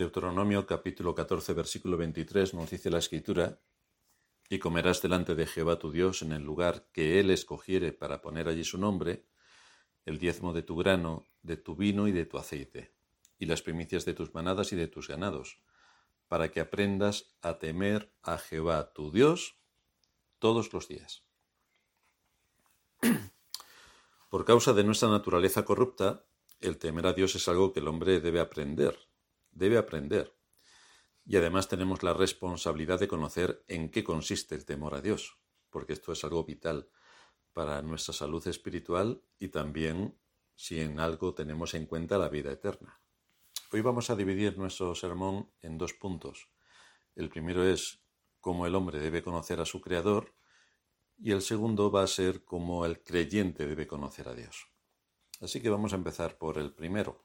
Deuteronomio capítulo 14 versículo 23 nos dice la escritura, y comerás delante de Jehová tu Dios en el lugar que él escogiere para poner allí su nombre, el diezmo de tu grano, de tu vino y de tu aceite, y las primicias de tus manadas y de tus ganados, para que aprendas a temer a Jehová tu Dios todos los días. Por causa de nuestra naturaleza corrupta, el temer a Dios es algo que el hombre debe aprender, debe aprender. Y además tenemos la responsabilidad de conocer en qué consiste el temor a Dios, porque esto es algo vital para nuestra salud espiritual y también si en algo tenemos en cuenta la vida eterna. Hoy vamos a dividir nuestro sermón en dos puntos. El primero es cómo el hombre debe conocer a su Creador y el segundo va a ser cómo el creyente debe conocer a Dios. Así que vamos a empezar por el primero,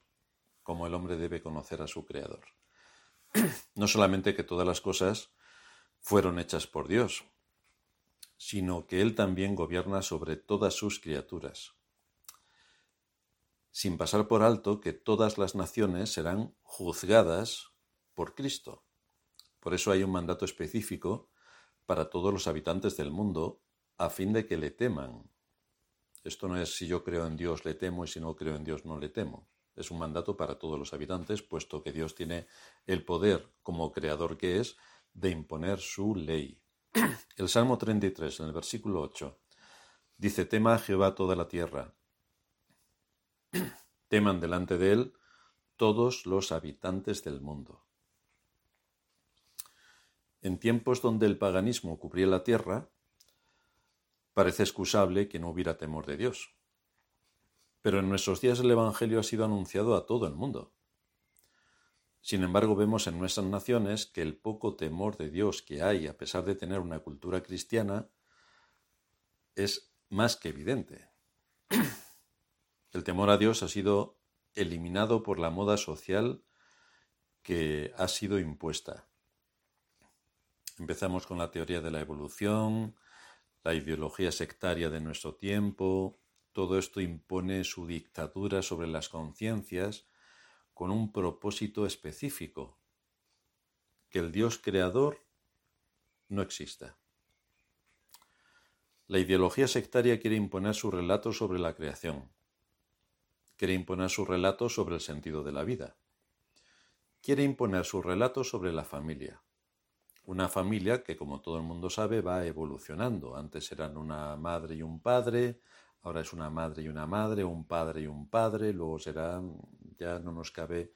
cómo el hombre debe conocer a su Creador. No solamente que todas las cosas fueron hechas por Dios, sino que Él también gobierna sobre todas sus criaturas, sin pasar por alto que todas las naciones serán juzgadas por Cristo. Por eso hay un mandato específico para todos los habitantes del mundo, a fin de que le teman. Esto no es si yo creo en Dios le temo y si no creo en Dios no le temo. Es un mandato para todos los habitantes, puesto que Dios tiene el poder, como creador que es, de imponer su ley. El Salmo 33, en el versículo 8, dice, tema a Jehová toda la tierra. Teman delante de él todos los habitantes del mundo. En tiempos donde el paganismo cubría la tierra, parece excusable que no hubiera temor de Dios. Pero en nuestros días el Evangelio ha sido anunciado a todo el mundo. Sin embargo, vemos en nuestras naciones que el poco temor de Dios que hay, a pesar de tener una cultura cristiana, es más que evidente. El temor a Dios ha sido eliminado por la moda social que ha sido impuesta. Empezamos con la teoría de la evolución, la ideología sectaria de nuestro tiempo, todo esto impone su dictadura sobre las conciencias con un propósito específico, que el Dios creador no exista. La ideología sectaria quiere imponer su relato sobre la creación, quiere imponer su relato sobre el sentido de la vida, quiere imponer su relato sobre la familia, una familia que, como todo el mundo sabe, va evolucionando. Antes eran una madre y un padre, Ahora es una madre y una madre, un padre y un padre, luego será, ya no nos cabe,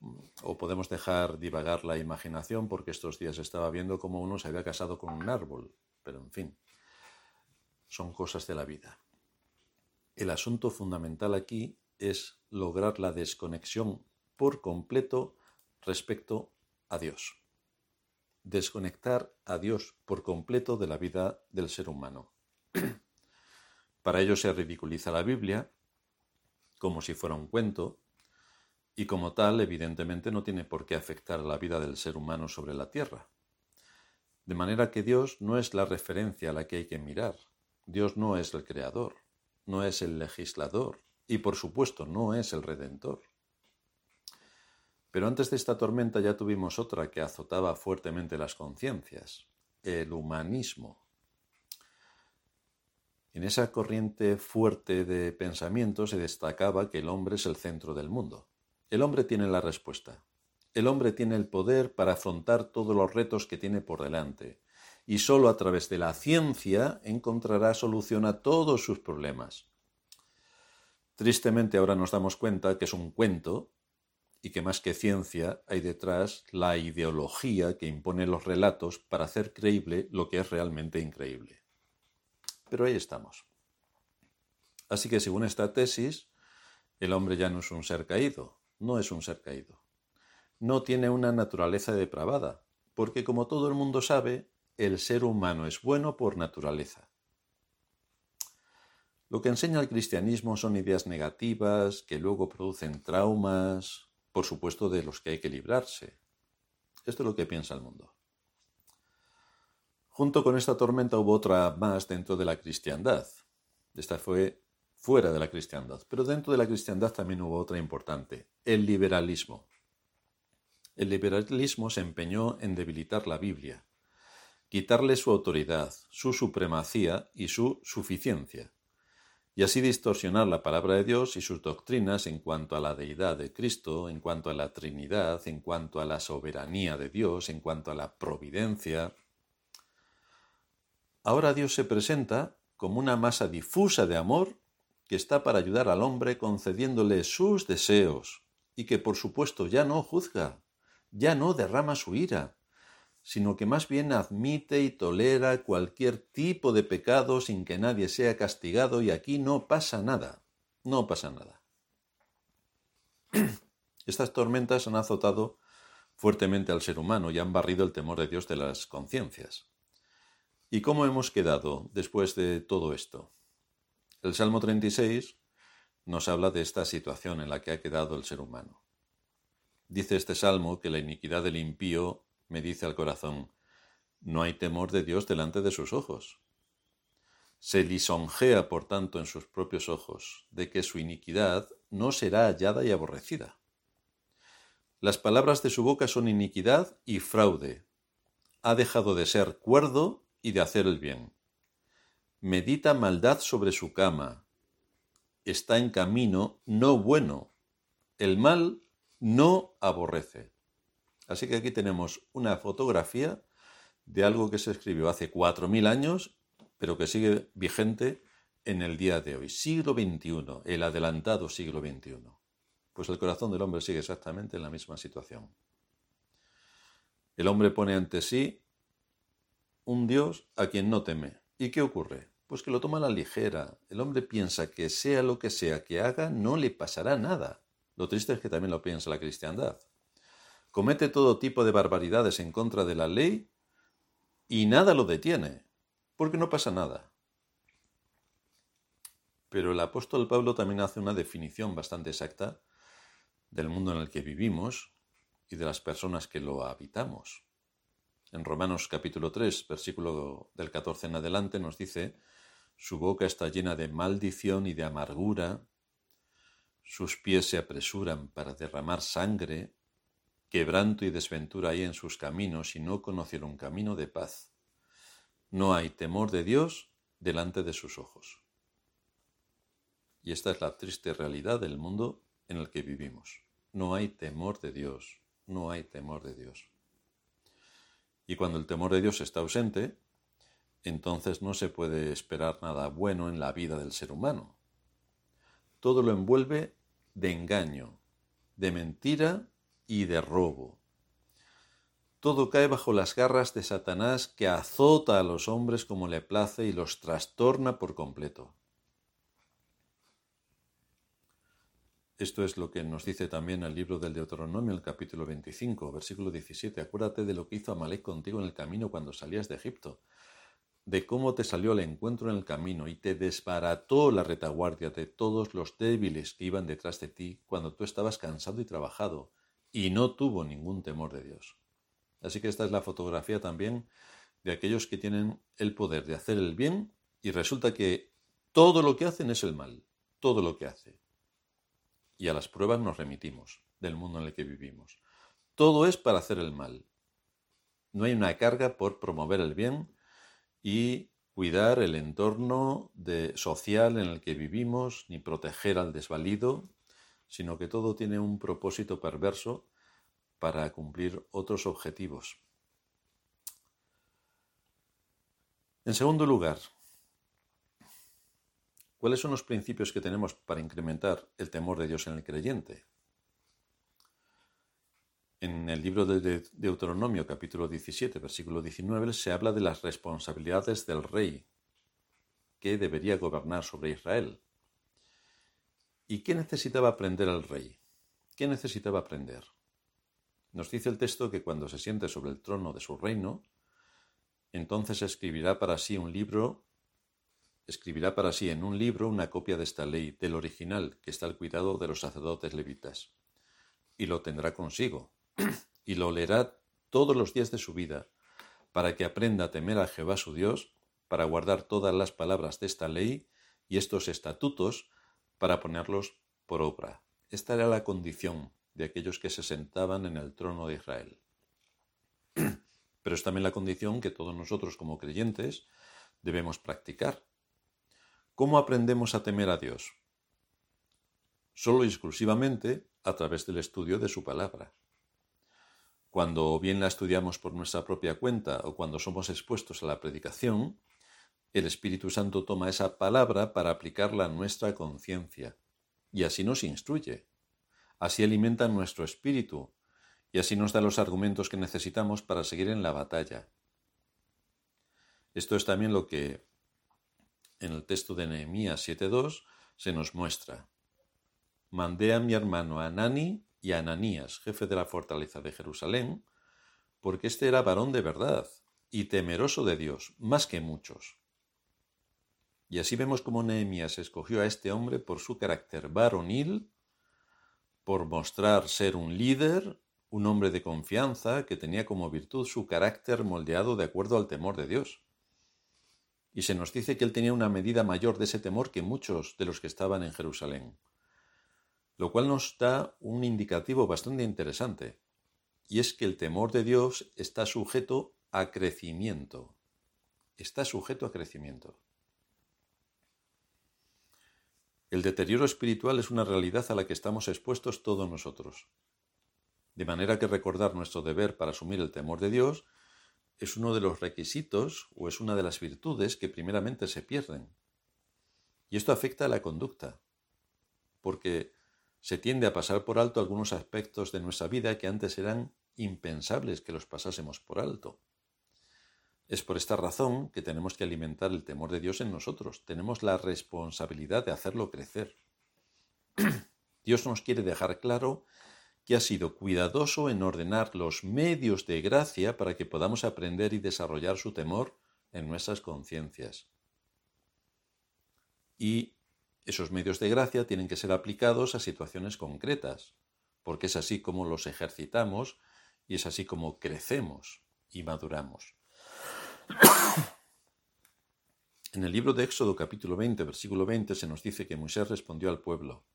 mm, o podemos dejar divagar la imaginación, porque estos días estaba viendo cómo uno se había casado con un árbol, pero en fin, son cosas de la vida. El asunto fundamental aquí es lograr la desconexión por completo respecto a Dios. Desconectar a Dios por completo de la vida del ser humano. Para ello se ridiculiza la Biblia como si fuera un cuento y como tal evidentemente no tiene por qué afectar a la vida del ser humano sobre la tierra. De manera que Dios no es la referencia a la que hay que mirar. Dios no es el creador, no es el legislador y por supuesto no es el redentor. Pero antes de esta tormenta ya tuvimos otra que azotaba fuertemente las conciencias, el humanismo. En esa corriente fuerte de pensamiento se destacaba que el hombre es el centro del mundo. El hombre tiene la respuesta. El hombre tiene el poder para afrontar todos los retos que tiene por delante. Y sólo a través de la ciencia encontrará solución a todos sus problemas. Tristemente ahora nos damos cuenta que es un cuento y que más que ciencia hay detrás la ideología que impone los relatos para hacer creíble lo que es realmente increíble. Pero ahí estamos. Así que según esta tesis, el hombre ya no es un ser caído, no es un ser caído. No tiene una naturaleza depravada, porque como todo el mundo sabe, el ser humano es bueno por naturaleza. Lo que enseña el cristianismo son ideas negativas que luego producen traumas, por supuesto de los que hay que librarse. Esto es lo que piensa el mundo. Junto con esta tormenta hubo otra más dentro de la cristiandad. Esta fue fuera de la cristiandad, pero dentro de la cristiandad también hubo otra importante, el liberalismo. el liberalismo se empeñó en debilitar la Biblia, quitarle su autoridad, su supremacía y su suficiencia, y así distorsionar la palabra de Dios y sus doctrinas en cuanto a la deidad de Cristo, en cuanto a la Trinidad, en cuanto a la soberanía de Dios, en cuanto a la providencia. Ahora Dios se presenta como una masa difusa de amor que está para ayudar al hombre concediéndole sus deseos y que por supuesto ya no juzga, ya no derrama su ira, sino que más bien admite y tolera cualquier tipo de pecado sin que nadie sea castigado y aquí no pasa nada, no pasa nada. Estas tormentas han azotado fuertemente al ser humano y han barrido el temor de Dios de las conciencias. ¿Y cómo hemos quedado después de todo esto? El Salmo 36 nos habla de esta situación en la que ha quedado el ser humano. Dice este salmo que la iniquidad del impío me dice al corazón, no hay temor de Dios delante de sus ojos. Se lisonjea, por tanto, en sus propios ojos, de que su iniquidad no será hallada y aborrecida. Las palabras de su boca son iniquidad y fraude. Ha dejado de ser cuerdo y de hacer el bien. Medita maldad sobre su cama. Está en camino no bueno. El mal no aborrece. Así que aquí tenemos una fotografía de algo que se escribió hace 4.000 años, pero que sigue vigente en el día de hoy. Siglo XXI, el adelantado siglo XXI. Pues el corazón del hombre sigue exactamente en la misma situación. El hombre pone ante sí un Dios a quien no teme. ¿Y qué ocurre? Pues que lo toma a la ligera. El hombre piensa que sea lo que sea que haga, no le pasará nada. Lo triste es que también lo piensa la cristiandad comete todo tipo de barbaridades en contra de la ley y nada lo detiene, porque no pasa nada. Pero el apóstol Pablo también hace una definición bastante exacta del mundo en el que vivimos y de las personas que lo habitamos. En Romanos capítulo 3, versículo del 14 en adelante, nos dice, su boca está llena de maldición y de amargura, sus pies se apresuran para derramar sangre, Quebranto y desventura hay en sus caminos y no conocieron camino de paz. No hay temor de Dios delante de sus ojos. Y esta es la triste realidad del mundo en el que vivimos. No hay temor de Dios, no hay temor de Dios. Y cuando el temor de Dios está ausente, entonces no se puede esperar nada bueno en la vida del ser humano. Todo lo envuelve de engaño, de mentira y de robo. Todo cae bajo las garras de Satanás que azota a los hombres como le place y los trastorna por completo. Esto es lo que nos dice también el libro del Deuteronomio, el capítulo 25, versículo 17. Acuérdate de lo que hizo Amalek contigo en el camino cuando salías de Egipto, de cómo te salió al encuentro en el camino y te desbarató la retaguardia de todos los débiles que iban detrás de ti cuando tú estabas cansado y trabajado y no tuvo ningún temor de Dios. Así que esta es la fotografía también de aquellos que tienen el poder de hacer el bien y resulta que todo lo que hacen es el mal, todo lo que hace. Y a las pruebas nos remitimos del mundo en el que vivimos. Todo es para hacer el mal. No hay una carga por promover el bien y cuidar el entorno social en el que vivimos, ni proteger al desvalido, sino que todo tiene un propósito perverso para cumplir otros objetivos. En segundo lugar, ¿cuáles son los principios que tenemos para incrementar el temor de Dios en el creyente? En el libro de Deuteronomio capítulo 17, versículo 19, se habla de las responsabilidades del rey que debería gobernar sobre Israel. ¿Y qué necesitaba aprender el rey? ¿Qué necesitaba aprender? Nos dice el texto que cuando se siente sobre el trono de su reino, entonces escribirá para sí un libro, escribirá para sí en un libro una copia de esta ley, del original, que está al cuidado de los sacerdotes levitas, y lo tendrá consigo, y lo leerá todos los días de su vida, para que aprenda a temer a Jehová su Dios, para guardar todas las palabras de esta ley y estos estatutos, para ponerlos por obra. Esta era la condición de aquellos que se sentaban en el trono de Israel. Pero es también la condición que todos nosotros como creyentes debemos practicar. ¿Cómo aprendemos a temer a Dios? Solo y exclusivamente a través del estudio de su palabra. Cuando bien la estudiamos por nuestra propia cuenta o cuando somos expuestos a la predicación, el Espíritu Santo toma esa palabra para aplicarla a nuestra conciencia y así nos instruye. Así alimenta nuestro espíritu y así nos da los argumentos que necesitamos para seguir en la batalla. Esto es también lo que en el texto de Nehemías 7.2 se nos muestra. Mandé a mi hermano Anani y a Ananías, jefe de la fortaleza de Jerusalén, porque éste era varón de verdad y temeroso de Dios, más que muchos. Y así vemos cómo Nehemías escogió a este hombre por su carácter varonil, por mostrar ser un líder, un hombre de confianza que tenía como virtud su carácter moldeado de acuerdo al temor de Dios. Y se nos dice que él tenía una medida mayor de ese temor que muchos de los que estaban en Jerusalén. Lo cual nos da un indicativo bastante interesante, y es que el temor de Dios está sujeto a crecimiento. Está sujeto a crecimiento. El deterioro espiritual es una realidad a la que estamos expuestos todos nosotros. De manera que recordar nuestro deber para asumir el temor de Dios es uno de los requisitos o es una de las virtudes que primeramente se pierden. Y esto afecta a la conducta, porque se tiende a pasar por alto algunos aspectos de nuestra vida que antes eran impensables que los pasásemos por alto. Es por esta razón que tenemos que alimentar el temor de Dios en nosotros. Tenemos la responsabilidad de hacerlo crecer. Dios nos quiere dejar claro que ha sido cuidadoso en ordenar los medios de gracia para que podamos aprender y desarrollar su temor en nuestras conciencias. Y esos medios de gracia tienen que ser aplicados a situaciones concretas, porque es así como los ejercitamos y es así como crecemos y maduramos. En el libro de Éxodo capítulo 20, versículo 20 se nos dice que Moisés respondió al pueblo,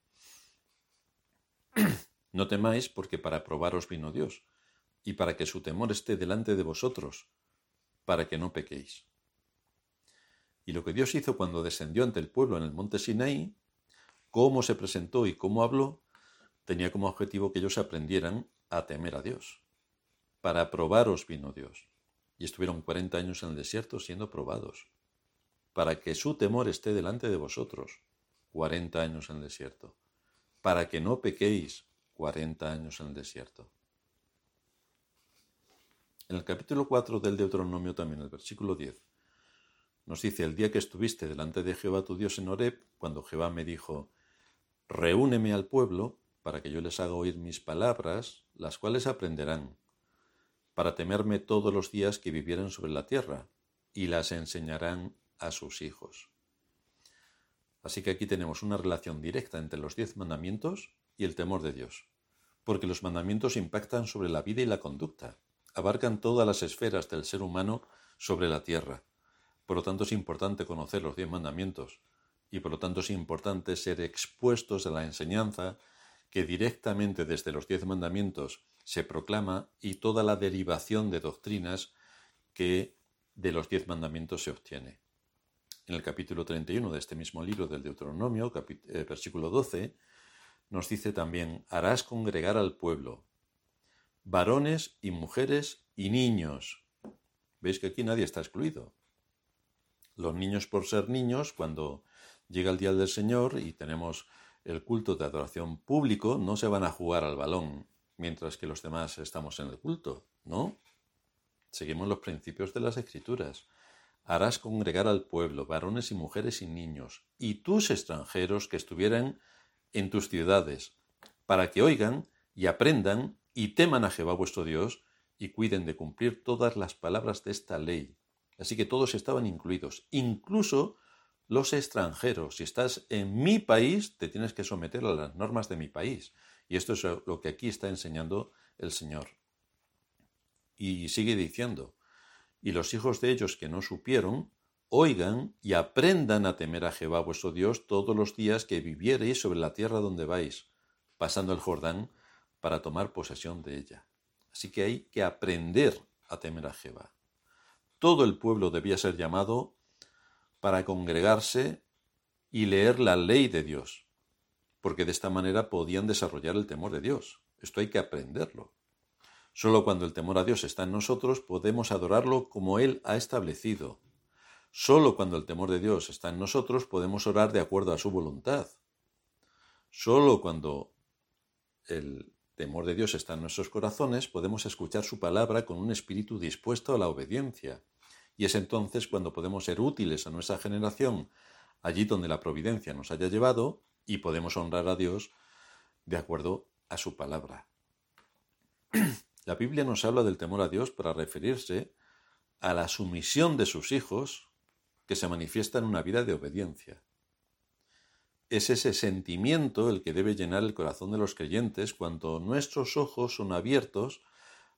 no temáis, porque para probaros vino Dios, y para que su temor esté delante de vosotros, para que no pequéis. Y lo que Dios hizo cuando descendió ante el pueblo en el monte Sinaí, cómo se presentó y cómo habló, tenía como objetivo que ellos aprendieran a temer a Dios. Para probaros vino Dios. Y estuvieron cuarenta años en el desierto siendo probados. Para que su temor esté delante de vosotros. Cuarenta años en el desierto. Para que no pequéis 40 años en el desierto. En el capítulo 4 del Deuteronomio también, el versículo 10, nos dice, el día que estuviste delante de Jehová tu Dios en Horeb, cuando Jehová me dijo, reúneme al pueblo para que yo les haga oír mis palabras, las cuales aprenderán, para temerme todos los días que vivieren sobre la tierra, y las enseñarán a sus hijos. Así que aquí tenemos una relación directa entre los diez mandamientos y el temor de Dios, porque los mandamientos impactan sobre la vida y la conducta, abarcan todas las esferas del ser humano sobre la tierra. Por lo tanto es importante conocer los diez mandamientos, y por lo tanto es importante ser expuestos a la enseñanza que directamente desde los diez mandamientos se proclama y toda la derivación de doctrinas que de los diez mandamientos se obtiene. En el capítulo 31 de este mismo libro del Deuteronomio, eh, versículo 12, nos dice también, harás congregar al pueblo, varones y mujeres y niños. Veis que aquí nadie está excluido. Los niños por ser niños, cuando llega el día del Señor y tenemos el culto de adoración público, no se van a jugar al balón, mientras que los demás estamos en el culto, ¿no? Seguimos los principios de las Escrituras. Harás congregar al pueblo, varones y mujeres y niños, y tus extranjeros que estuvieran en tus ciudades, para que oigan y aprendan y teman a Jehová vuestro Dios y cuiden de cumplir todas las palabras de esta ley. Así que todos estaban incluidos, incluso los extranjeros. Si estás en mi país, te tienes que someter a las normas de mi país. Y esto es lo que aquí está enseñando el Señor. Y sigue diciendo, y los hijos de ellos que no supieron, oigan y aprendan a temer a Jehová vuestro Dios todos los días que viviereis sobre la tierra donde vais, pasando el Jordán, para tomar posesión de ella. Así que hay que aprender a temer a Jehová. Todo el pueblo debía ser llamado para congregarse y leer la ley de Dios, porque de esta manera podían desarrollar el temor de Dios. Esto hay que aprenderlo. Solo cuando el temor a Dios está en nosotros podemos adorarlo como Él ha establecido. Solo cuando el temor de Dios está en nosotros podemos orar de acuerdo a su voluntad. Solo cuando el temor de Dios está en nuestros corazones podemos escuchar su palabra con un espíritu dispuesto a la obediencia. Y es entonces cuando podemos ser útiles a nuestra generación allí donde la providencia nos haya llevado y podemos honrar a Dios de acuerdo a su palabra. La Biblia nos habla del temor a Dios para referirse a la sumisión de sus hijos que se manifiesta en una vida de obediencia. Es ese sentimiento el que debe llenar el corazón de los creyentes cuando nuestros ojos son abiertos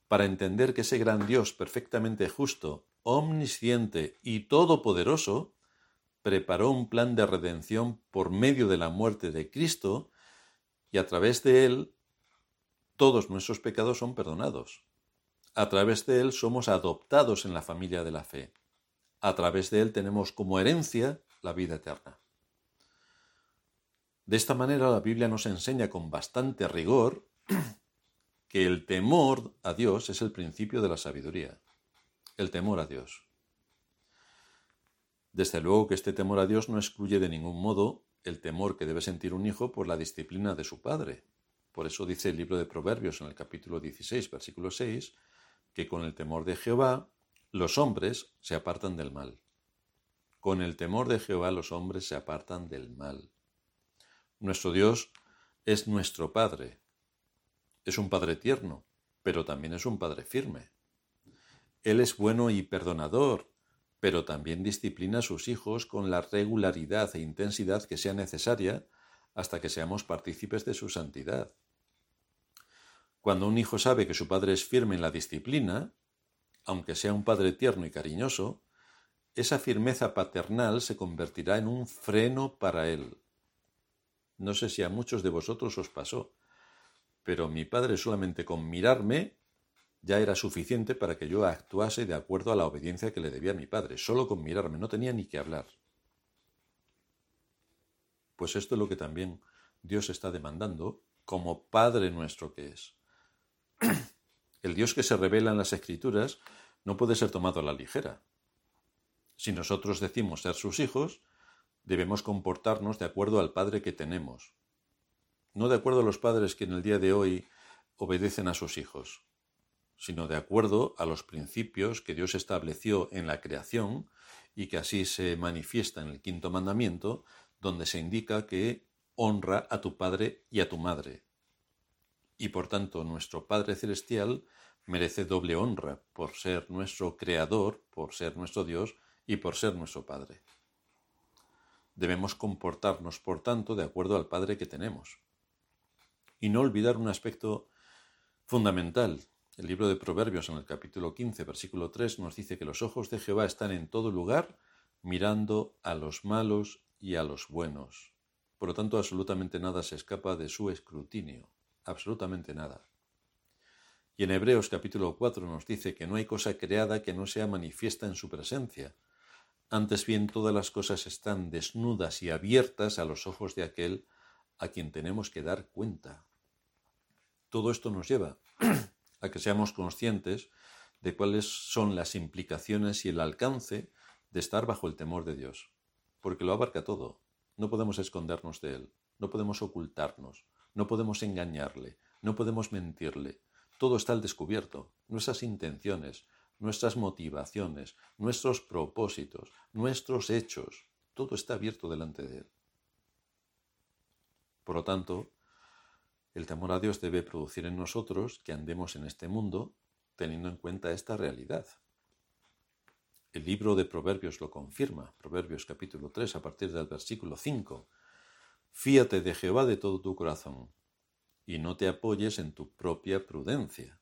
para entender que ese gran Dios perfectamente justo, omnisciente y todopoderoso preparó un plan de redención por medio de la muerte de Cristo y a través de él todos nuestros pecados son perdonados. A través de Él somos adoptados en la familia de la fe. A través de Él tenemos como herencia la vida eterna. De esta manera la Biblia nos enseña con bastante rigor que el temor a Dios es el principio de la sabiduría. El temor a Dios. Desde luego que este temor a Dios no excluye de ningún modo el temor que debe sentir un hijo por la disciplina de su padre, por eso dice el libro de Proverbios en el capítulo 16, versículo 6, que con el temor de Jehová los hombres se apartan del mal. Con el temor de Jehová los hombres se apartan del mal. Nuestro Dios es nuestro Padre. Es un Padre tierno, pero también es un Padre firme. Él es bueno y perdonador, pero también disciplina a sus hijos con la regularidad e intensidad que sea necesaria hasta que seamos partícipes de su santidad. Cuando un hijo sabe que su padre es firme en la disciplina, aunque sea un padre tierno y cariñoso, esa firmeza paternal se convertirá en un freno para él. No sé si a muchos de vosotros os pasó, pero mi padre solamente con mirarme ya era suficiente para que yo actuase de acuerdo a la obediencia que le debía a mi padre. Solo con mirarme, no tenía ni que hablar. Pues esto es lo que también Dios está demandando como Padre nuestro que es. El Dios que se revela en las Escrituras no puede ser tomado a la ligera. Si nosotros decimos ser sus hijos, debemos comportarnos de acuerdo al Padre que tenemos, no de acuerdo a los padres que en el día de hoy obedecen a sus hijos, sino de acuerdo a los principios que Dios estableció en la creación y que así se manifiesta en el quinto mandamiento, donde se indica que honra a tu padre y a tu madre. Y por tanto nuestro Padre Celestial merece doble honra por ser nuestro Creador, por ser nuestro Dios y por ser nuestro Padre. Debemos comportarnos, por tanto, de acuerdo al Padre que tenemos. Y no olvidar un aspecto fundamental. El libro de Proverbios en el capítulo 15, versículo 3 nos dice que los ojos de Jehová están en todo lugar, mirando a los malos y a los buenos. Por lo tanto, absolutamente nada se escapa de su escrutinio, absolutamente nada. Y en Hebreos capítulo 4 nos dice que no hay cosa creada que no sea manifiesta en su presencia. Antes bien, todas las cosas están desnudas y abiertas a los ojos de aquel a quien tenemos que dar cuenta. Todo esto nos lleva a que seamos conscientes de cuáles son las implicaciones y el alcance de estar bajo el temor de Dios porque lo abarca todo. No podemos escondernos de Él, no podemos ocultarnos, no podemos engañarle, no podemos mentirle. Todo está al descubierto, nuestras intenciones, nuestras motivaciones, nuestros propósitos, nuestros hechos, todo está abierto delante de Él. Por lo tanto, el temor a Dios debe producir en nosotros que andemos en este mundo teniendo en cuenta esta realidad. El libro de Proverbios lo confirma, Proverbios capítulo 3 a partir del versículo 5. Fíate de Jehová de todo tu corazón y no te apoyes en tu propia prudencia.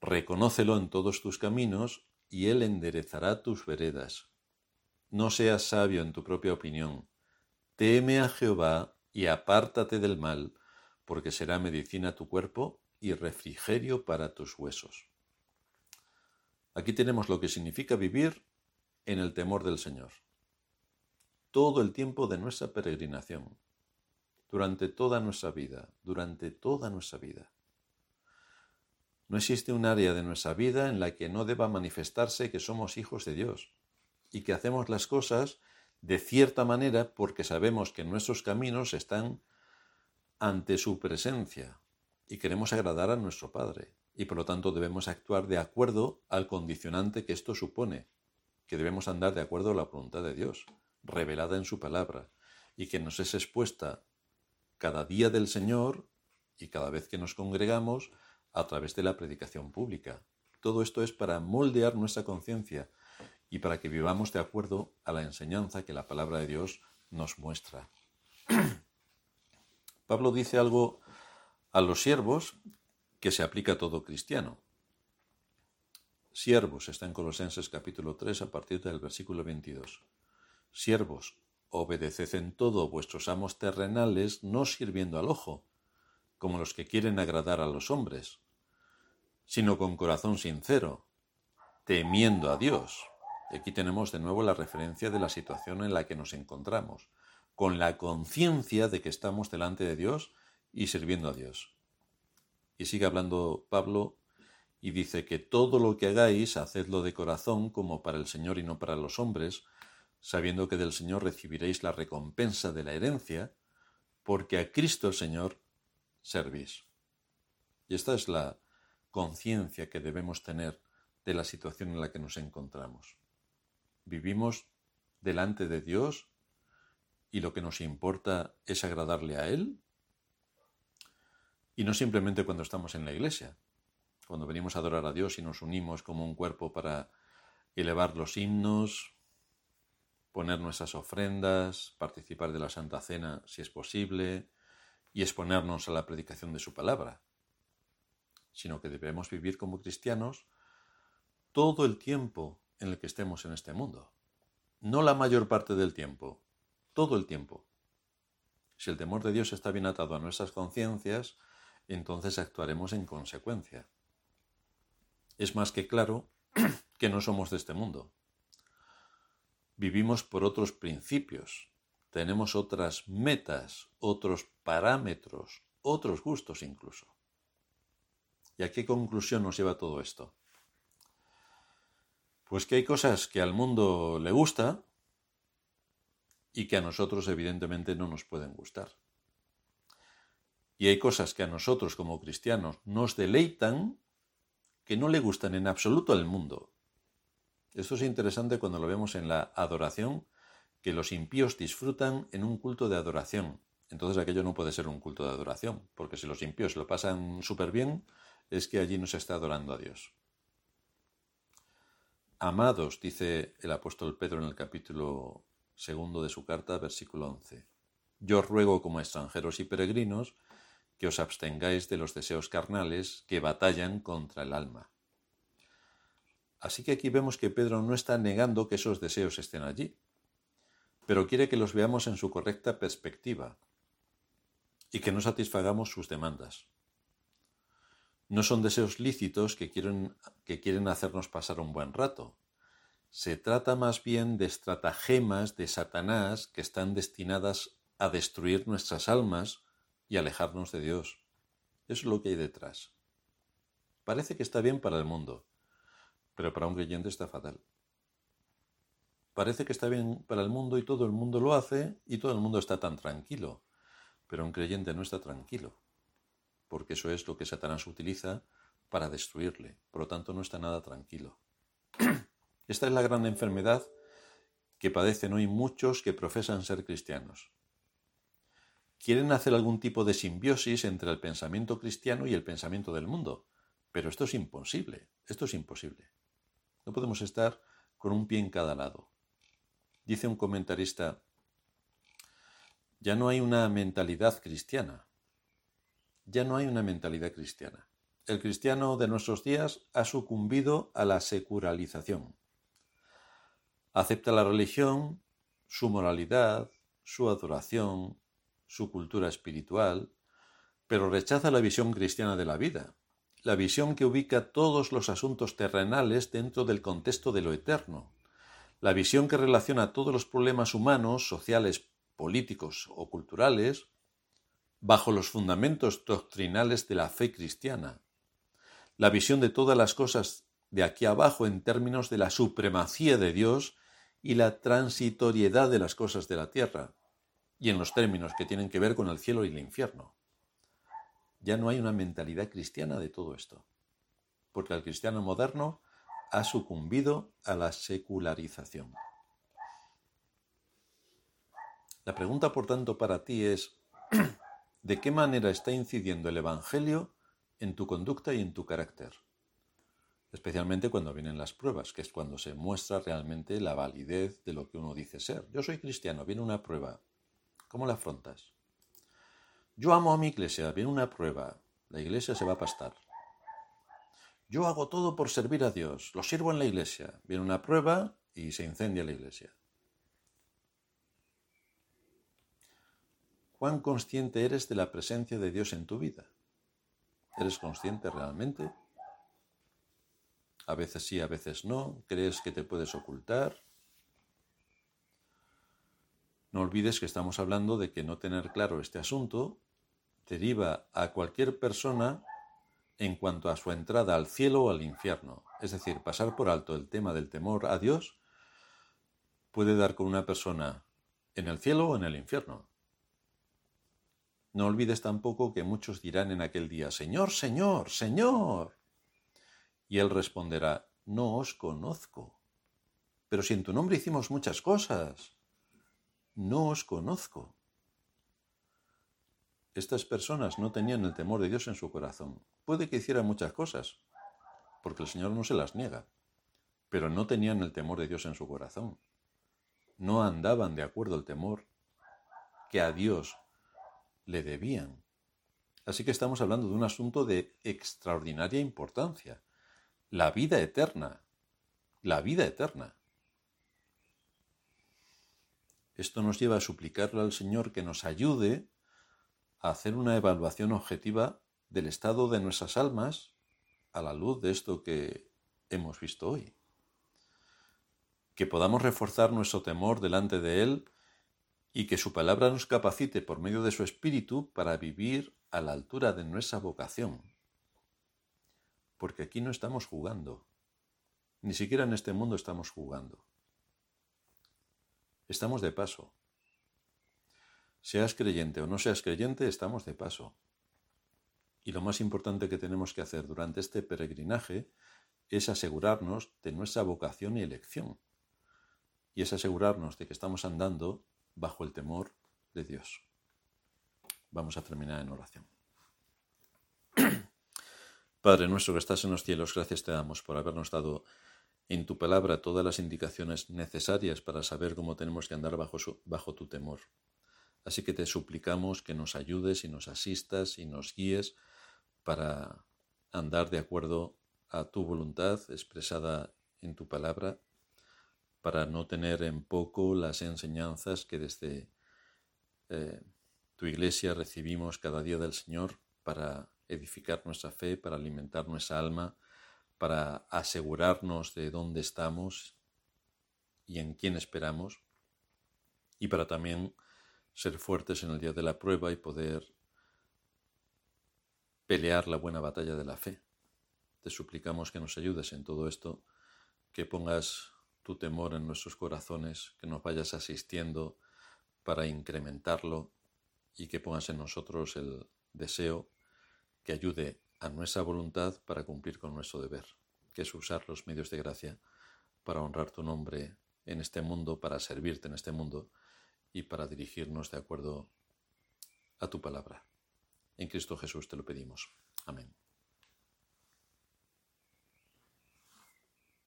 Reconócelo en todos tus caminos y él enderezará tus veredas. No seas sabio en tu propia opinión. Teme a Jehová y apártate del mal, porque será medicina tu cuerpo y refrigerio para tus huesos. Aquí tenemos lo que significa vivir en el temor del Señor. Todo el tiempo de nuestra peregrinación, durante toda nuestra vida, durante toda nuestra vida. No existe un área de nuestra vida en la que no deba manifestarse que somos hijos de Dios y que hacemos las cosas de cierta manera porque sabemos que nuestros caminos están ante su presencia y queremos agradar a nuestro Padre y por lo tanto debemos actuar de acuerdo al condicionante que esto supone, que debemos andar de acuerdo a la voluntad de Dios, revelada en su palabra, y que nos es expuesta cada día del Señor y cada vez que nos congregamos a través de la predicación pública. Todo esto es para moldear nuestra conciencia y para que vivamos de acuerdo a la enseñanza que la palabra de Dios nos muestra. Pablo dice algo a los siervos que se aplica a todo cristiano. Siervos, está en Colosenses capítulo 3 a partir del versículo 22. Siervos, obedeced en todo vuestros amos terrenales, no sirviendo al ojo, como los que quieren agradar a los hombres, sino con corazón sincero, temiendo a Dios. aquí tenemos de nuevo la referencia de la situación en la que nos encontramos, con la conciencia de que estamos delante de Dios y sirviendo a Dios. Y sigue hablando Pablo y dice que todo lo que hagáis, hacedlo de corazón como para el Señor y no para los hombres, sabiendo que del Señor recibiréis la recompensa de la herencia, porque a Cristo el Señor servís. Y esta es la conciencia que debemos tener de la situación en la que nos encontramos. Vivimos delante de Dios y lo que nos importa es agradarle a Él. Y no simplemente cuando estamos en la iglesia, cuando venimos a adorar a Dios y nos unimos como un cuerpo para elevar los himnos, poner nuestras ofrendas, participar de la Santa Cena si es posible y exponernos a la predicación de su palabra, sino que debemos vivir como cristianos todo el tiempo en el que estemos en este mundo. No la mayor parte del tiempo, todo el tiempo. Si el temor de Dios está bien atado a nuestras conciencias, entonces actuaremos en consecuencia es más que claro que no somos de este mundo. Vivimos por otros principios, tenemos otras metas, otros parámetros, otros gustos incluso. ¿Y a qué conclusión nos lleva todo esto? Pues que hay cosas que al mundo le gusta y que a nosotros evidentemente no nos pueden gustar. Y hay cosas que a nosotros como cristianos nos deleitan que no le gustan en absoluto al mundo. Esto es interesante cuando lo vemos en la adoración, que los impíos disfrutan en un culto de adoración. Entonces aquello no puede ser un culto de adoración, porque si los impíos lo pasan súper bien, es que allí no se está adorando a Dios. Amados, dice el apóstol Pedro en el capítulo segundo de su carta, versículo 11. Yo ruego como extranjeros y peregrinos que os abstengáis de los deseos carnales que batallan contra el alma. Así que aquí vemos que Pedro no está negando que esos deseos estén allí, pero quiere que los veamos en su correcta perspectiva y que no satisfagamos sus demandas. No son deseos lícitos que quieren, que quieren hacernos pasar un buen rato. Se trata más bien de estratagemas de Satanás que están destinadas a destruir nuestras almas y alejarnos de Dios. Eso es lo que hay detrás. Parece que está bien para el mundo, pero para un creyente está fatal. Parece que está bien para el mundo y todo el mundo lo hace y todo el mundo está tan tranquilo, pero un creyente no está tranquilo, porque eso es lo que Satanás utiliza para destruirle, por lo tanto no está nada tranquilo. Esta es la gran enfermedad que padecen hoy muchos que profesan ser cristianos quieren hacer algún tipo de simbiosis entre el pensamiento cristiano y el pensamiento del mundo. Pero esto es imposible, esto es imposible. No podemos estar con un pie en cada lado. Dice un comentarista, ya no hay una mentalidad cristiana, ya no hay una mentalidad cristiana. El cristiano de nuestros días ha sucumbido a la secularización. Acepta la religión, su moralidad, su adoración, su cultura espiritual, pero rechaza la visión cristiana de la vida, la visión que ubica todos los asuntos terrenales dentro del contexto de lo eterno, la visión que relaciona todos los problemas humanos, sociales, políticos o culturales bajo los fundamentos doctrinales de la fe cristiana, la visión de todas las cosas de aquí abajo en términos de la supremacía de Dios y la transitoriedad de las cosas de la tierra, y en los términos que tienen que ver con el cielo y el infierno. Ya no hay una mentalidad cristiana de todo esto, porque el cristiano moderno ha sucumbido a la secularización. La pregunta, por tanto, para ti es, ¿de qué manera está incidiendo el Evangelio en tu conducta y en tu carácter? Especialmente cuando vienen las pruebas, que es cuando se muestra realmente la validez de lo que uno dice ser. Yo soy cristiano, viene una prueba. ¿Cómo la afrontas? Yo amo a mi iglesia, viene una prueba. La iglesia se va a pastar. Yo hago todo por servir a Dios, lo sirvo en la iglesia. Viene una prueba y se incendia la iglesia. ¿Cuán consciente eres de la presencia de Dios en tu vida? ¿Eres consciente realmente? A veces sí, a veces no. ¿Crees que te puedes ocultar? No olvides que estamos hablando de que no tener claro este asunto deriva a cualquier persona en cuanto a su entrada al cielo o al infierno. Es decir, pasar por alto el tema del temor a Dios puede dar con una persona en el cielo o en el infierno. No olvides tampoco que muchos dirán en aquel día, Señor, Señor, Señor. Y él responderá, no os conozco. Pero si en tu nombre hicimos muchas cosas, no os conozco. Estas personas no tenían el temor de Dios en su corazón. Puede que hicieran muchas cosas, porque el Señor no se las niega, pero no tenían el temor de Dios en su corazón. No andaban de acuerdo al temor que a Dios le debían. Así que estamos hablando de un asunto de extraordinaria importancia. La vida eterna. La vida eterna. Esto nos lleva a suplicarle al Señor que nos ayude hacer una evaluación objetiva del estado de nuestras almas a la luz de esto que hemos visto hoy. Que podamos reforzar nuestro temor delante de Él y que su palabra nos capacite por medio de su espíritu para vivir a la altura de nuestra vocación. Porque aquí no estamos jugando, ni siquiera en este mundo estamos jugando. Estamos de paso. Seas creyente o no seas creyente, estamos de paso. Y lo más importante que tenemos que hacer durante este peregrinaje es asegurarnos de nuestra vocación y elección. Y es asegurarnos de que estamos andando bajo el temor de Dios. Vamos a terminar en oración. Padre nuestro que estás en los cielos, gracias te damos por habernos dado en tu palabra todas las indicaciones necesarias para saber cómo tenemos que andar bajo, bajo tu temor. Así que te suplicamos que nos ayudes y nos asistas y nos guíes para andar de acuerdo a tu voluntad expresada en tu palabra, para no tener en poco las enseñanzas que desde eh, tu iglesia recibimos cada día del Señor para edificar nuestra fe, para alimentar nuestra alma, para asegurarnos de dónde estamos y en quién esperamos, y para también ser fuertes en el día de la prueba y poder pelear la buena batalla de la fe. Te suplicamos que nos ayudes en todo esto, que pongas tu temor en nuestros corazones, que nos vayas asistiendo para incrementarlo y que pongas en nosotros el deseo que ayude a nuestra voluntad para cumplir con nuestro deber, que es usar los medios de gracia para honrar tu nombre en este mundo, para servirte en este mundo y para dirigirnos de acuerdo a tu palabra. En Cristo Jesús te lo pedimos. Amén.